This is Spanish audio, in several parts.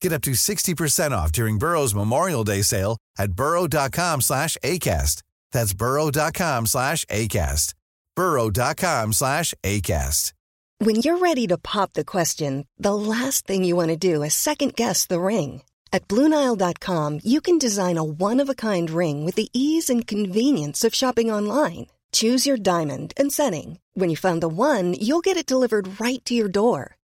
Get up to 60% off during Burrow's Memorial Day sale at burrow.com slash ACAST. That's burrow.com slash ACAST. burrow.com slash ACAST. When you're ready to pop the question, the last thing you want to do is second-guess the ring. At BlueNile.com, you can design a one-of-a-kind ring with the ease and convenience of shopping online. Choose your diamond and setting. When you find the one, you'll get it delivered right to your door.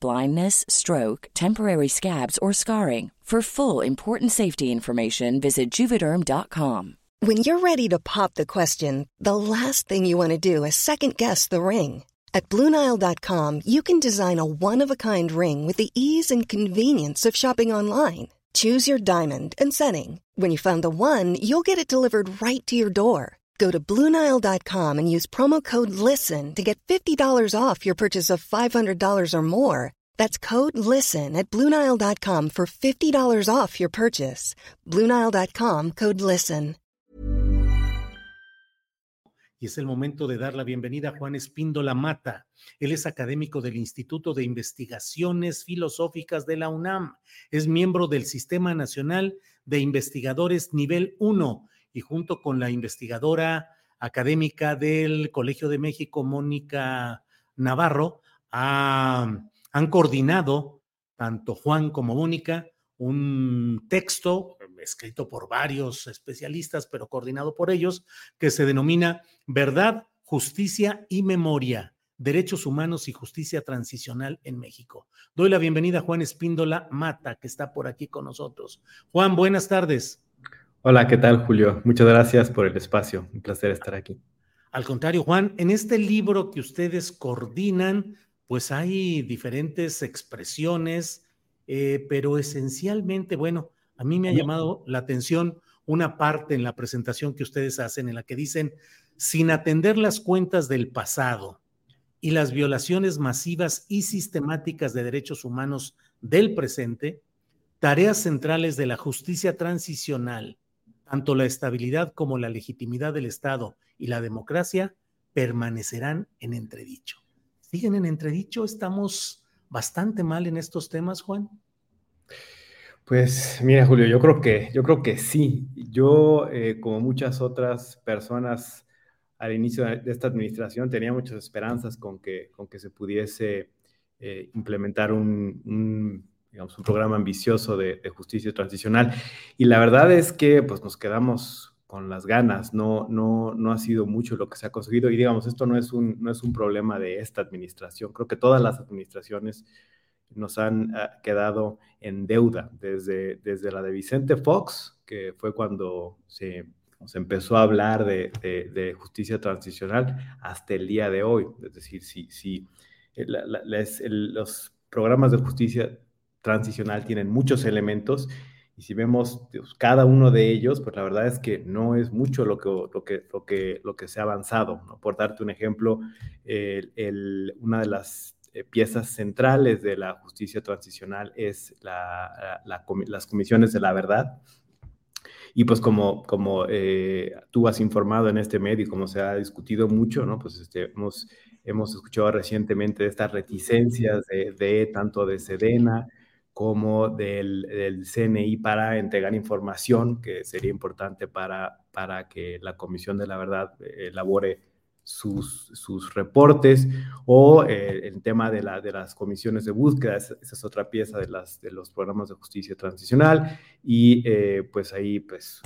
blindness, stroke, temporary scabs, or scarring. For full important safety information, visit juvederm.com. When you're ready to pop the question, the last thing you want to do is second-guess the ring. At Bluenile.com, you can design a one-of-a-kind ring with the ease and convenience of shopping online. Choose your diamond and setting. When you find the one, you'll get it delivered right to your door. Go to Bluenile.com and use promo code LISTEN to get $50 off your purchase of $500 or more. That's code LISTEN at Bluenile.com for $50 off your purchase. Bluenile.com code LISTEN. Y es el momento de dar la bienvenida a Juan Espíndola Mata. Él es académico del Instituto de Investigaciones Filosóficas de la UNAM. Es miembro del Sistema Nacional de Investigadores Nivel 1 y junto con la investigadora académica del Colegio de México, Mónica Navarro, ha han coordinado, tanto Juan como Mónica, un texto escrito por varios especialistas, pero coordinado por ellos, que se denomina Verdad, Justicia y Memoria, Derechos Humanos y Justicia Transicional en México. Doy la bienvenida a Juan Espíndola Mata, que está por aquí con nosotros. Juan, buenas tardes. Hola, ¿qué tal, Julio? Muchas gracias por el espacio. Un placer estar aquí. Al contrario, Juan, en este libro que ustedes coordinan, pues hay diferentes expresiones, eh, pero esencialmente, bueno, a mí me ha llamado la atención una parte en la presentación que ustedes hacen en la que dicen, sin atender las cuentas del pasado y las violaciones masivas y sistemáticas de derechos humanos del presente, tareas centrales de la justicia transicional, tanto la estabilidad como la legitimidad del Estado y la democracia, permanecerán en entredicho siguen en entredicho. Estamos bastante mal en estos temas, Juan. Pues mira, Julio, yo creo que, yo creo que sí. Yo, eh, como muchas otras personas al inicio de esta administración, tenía muchas esperanzas con que, con que se pudiese eh, implementar un, digamos, un programa ambicioso de, justicia transicional. Y la verdad es que pues, nos quedamos con las ganas, no, no, no ha sido mucho lo que se ha conseguido y digamos, esto no es, un, no es un problema de esta administración, creo que todas las administraciones nos han ah, quedado en deuda, desde, desde la de Vicente Fox, que fue cuando se, se empezó a hablar de, justicia transicional, hasta el día de hoy. Es decir, si, si, los programas de justicia transicional tienen muchos elementos y si vemos pues, cada uno de ellos, pues la verdad es que no es mucho lo que, lo que, lo que, lo que se ha avanzado. ¿no? Por darte un ejemplo, el, una de las eh, piezas centrales de la justicia transicional es la, las comisiones de la verdad. Y pues como, como eh, tú has informado en este medio y como se ha discutido mucho, ¿no? Pues este, hemos, hemos escuchado recientemente estas reticencias de, de tanto de Sedena, como del, del, CNI para entregar información que sería importante para, para que la Comisión de la Verdad eh, elabore sus, sus reportes o eh, el tema de, la, de las comisiones de búsqueda, esa, es otra pieza de, las, de los programas de justicia transicional y eh, pues ahí pues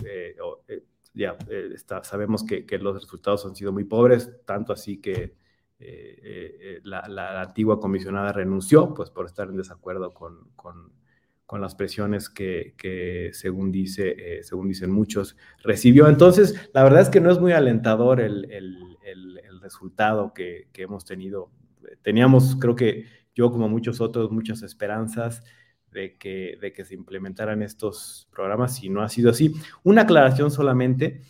ya está, sabemos que, que, los resultados han sido muy pobres, tanto así que eh, eh, la, antigua comisionada renunció, pues por estar en desacuerdo con, con, con las presiones que, que según, dice, eh, según dicen muchos, recibió. Entonces, la verdad es que no es muy alentador el, el, el, el resultado que, que, hemos tenido. Teníamos, creo que yo como muchos otros, muchas esperanzas de que, de que se implementaran estos programas y no ha sido así. Una aclaración solamente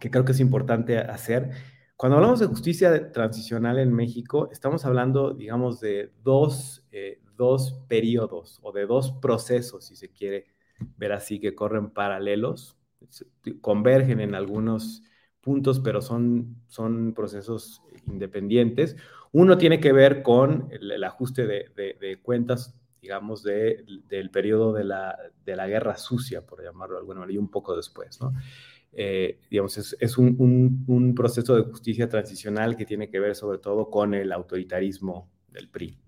que creo que es importante hacer cuando hablamos de justicia transicional en México, estamos hablando, digamos, de dos, eh, dos periodos o de dos procesos, si se quiere ver así, que corren paralelos, convergen en algunos puntos, pero son, son procesos independientes. Uno tiene que ver con el, ajuste de, cuentas, digamos, de, del periodo la, de la guerra sucia, por llamarlo de alguna manera, y un poco después, ¿no? Eh, digamos, es, un, proceso de justicia transicional que tiene que ver sobre todo con el autoritarismo del PRI.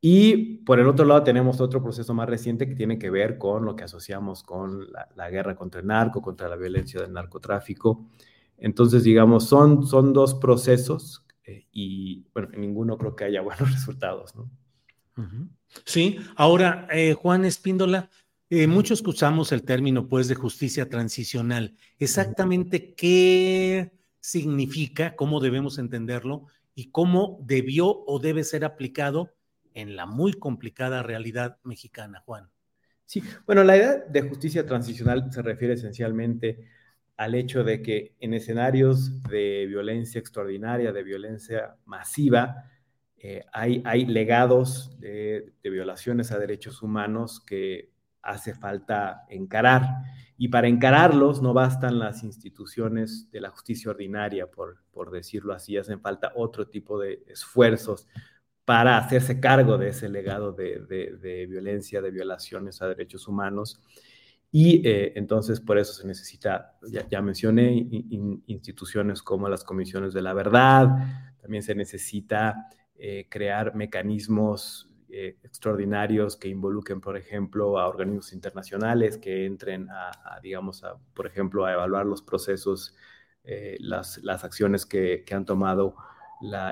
Y por el otro lado tenemos otro proceso más reciente que tiene que ver con lo que asociamos con la, guerra contra el narco, contra la violencia del narcotráfico. Entonces, digamos, son, son dos procesos eh, y, bueno, en ninguno creo que haya buenos resultados. Sí, ahora, eh, Juan Espíndola, eh, muchos usamos el término, pues, de justicia transicional. Exactamente qué significa, cómo debemos entenderlo y cómo debió o debe ser aplicado en la muy complicada realidad mexicana, Juan. Sí, bueno, la idea de justicia transicional se refiere esencialmente al hecho de que en escenarios de violencia extraordinaria, de violencia masiva, eh, hay, hay, legados de, de, violaciones a derechos humanos que hace falta encarar. Y para encararlos no bastan las instituciones de la justicia ordinaria, por, por decirlo así, hacen falta otro tipo de esfuerzos para hacerse cargo de ese legado de, de, violencia, de violaciones a derechos humanos. Y eh, entonces por eso se necesita, ya, mencioné, instituciones como las comisiones de la verdad, también se necesita eh, crear mecanismos eh, extraordinarios que involucren, por ejemplo, a organismos internacionales que entren a, digamos, por ejemplo, a evaluar los procesos, eh, las, acciones que, han tomado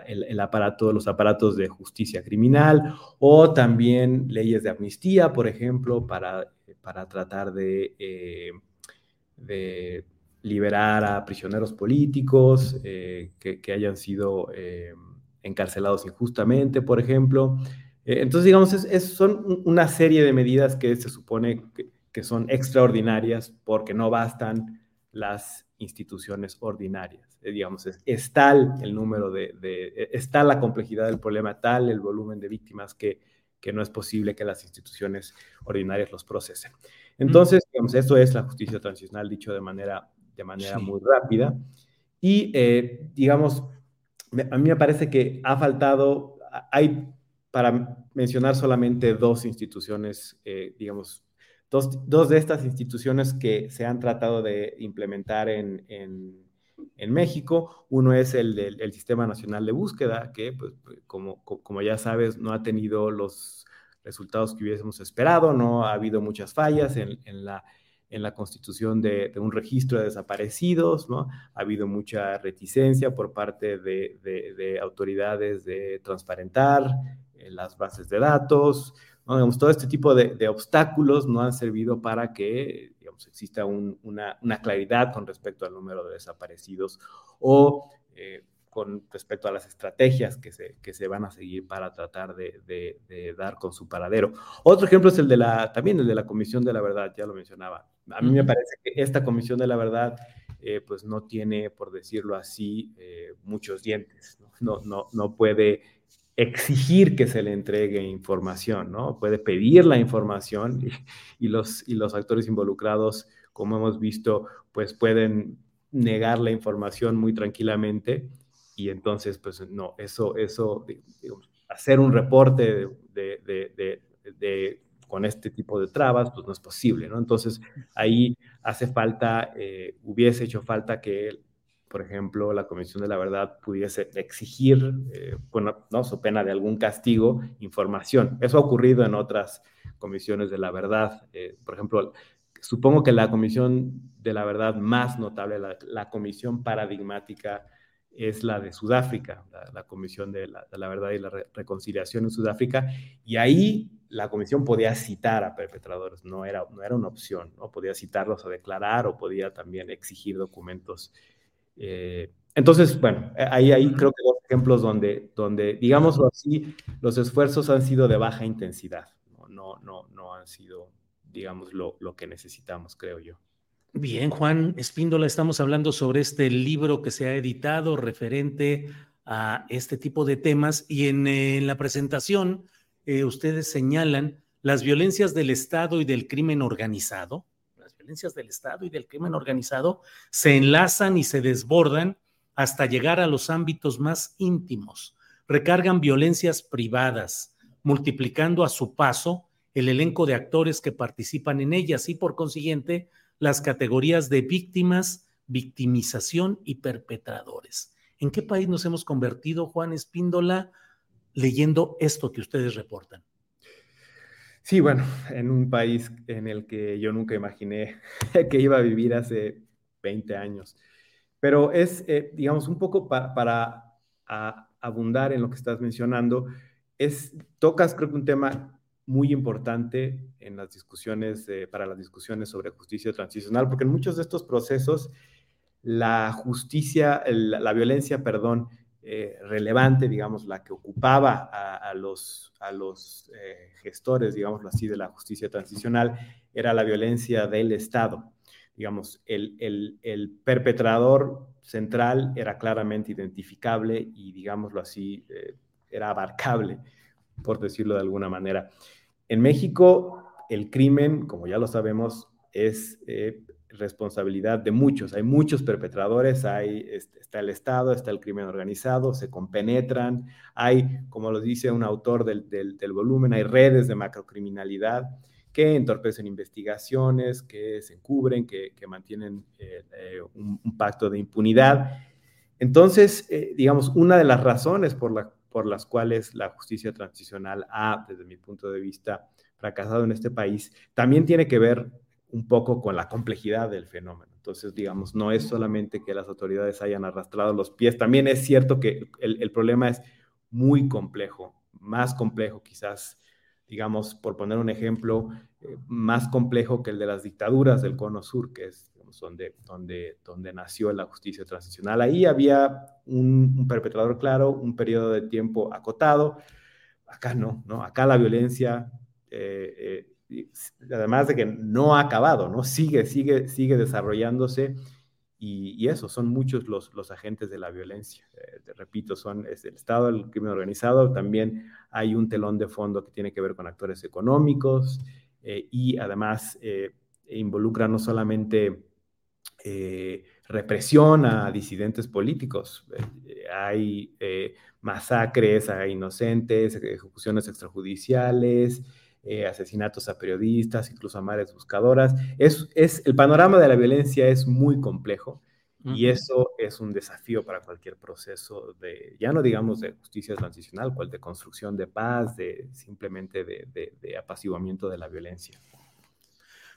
el, aparato, los aparatos de justicia criminal o también leyes de amnistía, por ejemplo, para, para tratar de, eh, liberar a prisioneros políticos que, hayan sido encarcelados injustamente, por ejemplo. Eh, entonces, digamos, es, son una serie de medidas que se supone que, son extraordinarias porque no bastan las instituciones ordinarias. Eh, digamos, es, tal el número de, de, es tal la complejidad del problema, tal el volumen de víctimas que, que no es posible que las instituciones ordinarias los procesen. Entonces, digamos, esto es la justicia transicional dicho de manera, de manera muy rápida. Y, eh, digamos, a mí me parece que ha faltado, hay para mencionar solamente dos instituciones, eh, digamos, dos, dos, de estas instituciones que se han tratado de implementar en, en, México. Uno es el del Sistema Nacional de Búsqueda, que, pues, como, como ya sabes, no ha tenido los resultados que hubiésemos esperado, no ha habido muchas fallas en, en la en la constitución de, un registro de desaparecidos, ¿no? Ha habido mucha reticencia por parte de, de autoridades de transparentar las bases de datos, ¿no? digamos, todo este tipo de, obstáculos no han servido para que digamos, exista una, una, claridad con respecto al número de desaparecidos o eh, con respecto a las estrategias que se, que se van a seguir para tratar de, de, dar con su paradero. Otro ejemplo es el de la, también el de la Comisión de la Verdad, ya lo mencionaba. A mí me parece que esta Comisión de la Verdad eh, pues no tiene, por decirlo así, eh, muchos dientes, ¿no? No, no, puede exigir que se le entregue información, ¿no? Puede pedir la información y, los, y los actores involucrados, como hemos visto, pues pueden negar la información muy tranquilamente y entonces, pues no, eso, eso, hacer un reporte de, de con este tipo de trabas, pues no es posible, ¿no? Entonces, ahí hace falta, eh, hubiese hecho falta que, por ejemplo, la Comisión de la Verdad pudiese exigir, eh, bueno, no, su pena de algún castigo, información. Eso ha ocurrido en otras comisiones de la verdad. Eh, por ejemplo, supongo que la Comisión de la Verdad más notable, la comisión paradigmática es la de Sudáfrica, la, Comisión de la, Verdad y la Reconciliación en Sudáfrica, y ahí la comisión podía citar a perpetradores, no era, no era una opción, ¿no? podía citarlos a declarar o podía también exigir documentos. Eh, entonces, bueno, ahí, ahí creo que dos ejemplos donde, donde, digámoslo así, los esfuerzos han sido de baja intensidad, no, no, no, han sido, digamos, lo, lo que necesitamos, creo yo. Bien, Juan Espíndola, estamos hablando sobre este libro que se ha editado referente a este tipo de temas y en, la presentación eh, ustedes señalan las violencias del Estado y del crimen organizado. Violencias del Estado y del crimen organizado se enlazan y se desbordan hasta llegar a los ámbitos más íntimos. Recargan violencias privadas, multiplicando a su paso el elenco de actores que participan en ellas y por consiguiente las categorías de víctimas, victimización y perpetradores. ¿En qué país nos hemos convertido, Juan Espíndola, leyendo esto que ustedes reportan? Sí, bueno, en un país en el que yo nunca imaginé que iba a vivir hace 20 años. Pero es, eh, digamos, un poco para abundar en lo que estás mencionando, es, tocas creo que un tema muy importante en las discusiones, para las discusiones sobre justicia transicional, porque en muchos de estos procesos la justicia, la violencia, perdón, eh, relevante, digamos, la que ocupaba a, los, eh, gestores, digámoslo así, de la justicia transicional, era la violencia del Estado. Digamos, el, perpetrador central era claramente identificable y, digámoslo así, eh, era abarcable por decirlo de alguna manera. En México, el crimen, como ya lo sabemos, es responsabilidad de muchos. Hay muchos perpetradores, hay, está el Estado, está el crimen organizado, se compenetran, hay, como lo dice un autor del, volumen, hay redes de macrocriminalidad que entorpecen investigaciones, que se encubren, que, mantienen eh, eh, un, pacto de impunidad. Entonces, digamos, una de las razones por la por las cuales la justicia transicional ha, desde mi punto de vista, fracasado en este país, también tiene que ver un poco con la complejidad del fenómeno. Entonces, digamos, no es solamente que las autoridades hayan arrastrado los pies, también es cierto que el, problema es muy complejo, más complejo quizás, digamos, por poner un ejemplo, eh, más complejo que el de las dictaduras del Cono Sur, que es donde, donde, donde nació la justicia transicional. Ahí había un, perpetrador claro, un periodo de tiempo acotado. Acá no, ¿no? Acá la violencia, eh, eh, además de que no ha acabado, ¿no? Sigue, sigue, sigue desarrollándose. Y, eso, son muchos los, los agentes de la violencia. Eh, repito, son el Estado, el crimen organizado, también hay un telón de fondo que tiene que ver con actores económicos y además involucra no solamente eh, represión a disidentes políticos. Eh, hay eh, masacres a inocentes, ejecuciones extrajudiciales, asesinatos a periodistas, incluso a madres buscadoras. Es, es, el panorama de la violencia es muy complejo y eso es un desafío para cualquier proceso de, ya no digamos de justicia transicional, cual de construcción de paz, de simplemente de, de apaciguamiento de la violencia.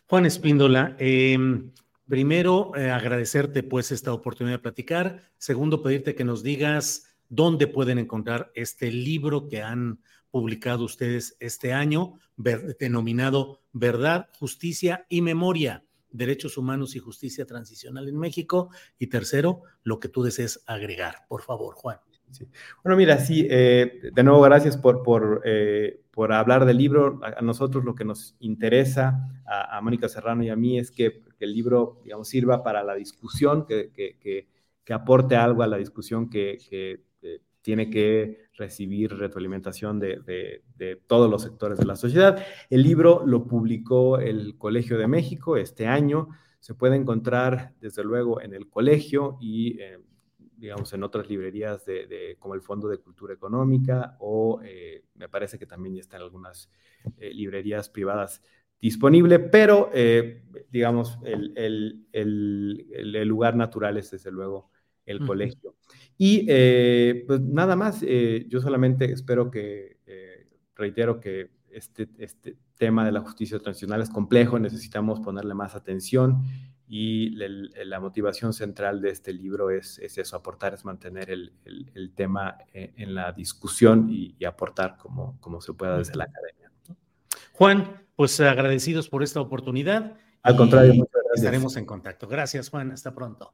Juan Espíndola, em, Primero, eh, agradecerte pues esta oportunidad de platicar. Segundo, pedirte que nos digas dónde pueden encontrar este libro que han publicado ustedes este año, denominado Verdad, Justicia y Memoria, derechos humanos y justicia transicional en México. Y tercero, lo que tú desees agregar. Por favor, Juan. Bueno, mira, sí, eh, de nuevo, gracias por, por, eh, por, hablar del libro. A, nosotros lo que nos interesa, a, Mónica Serrano y a mí, es que, el libro, digamos, sirva para la discusión, que, que, que aporte algo a la discusión que, eh, tiene que recibir retroalimentación de, todos los sectores de la sociedad. El libro lo publicó el Colegio de México este año. Se puede encontrar, desde luego, en el colegio y digamos, en otras librerías de, como el Fondo de Cultura Económica o eh, me parece que también ya está en algunas eh, librerías privadas disponible, pero eh, digamos, el, lugar natural es desde luego el colegio. Y pues nada más, yo solamente espero que, reitero que este, este tema de la justicia transicional es complejo, necesitamos ponerle más atención y la motivación central de este libro es, es eso, aportar, es mantener el, el, tema eh, en, la discusión y, aportar como, como, se pueda desde la academia. Juan, pues agradecidos por esta oportunidad. Al contrario, muchas gracias. Estaremos en contacto. Gracias, Juan. Hasta pronto.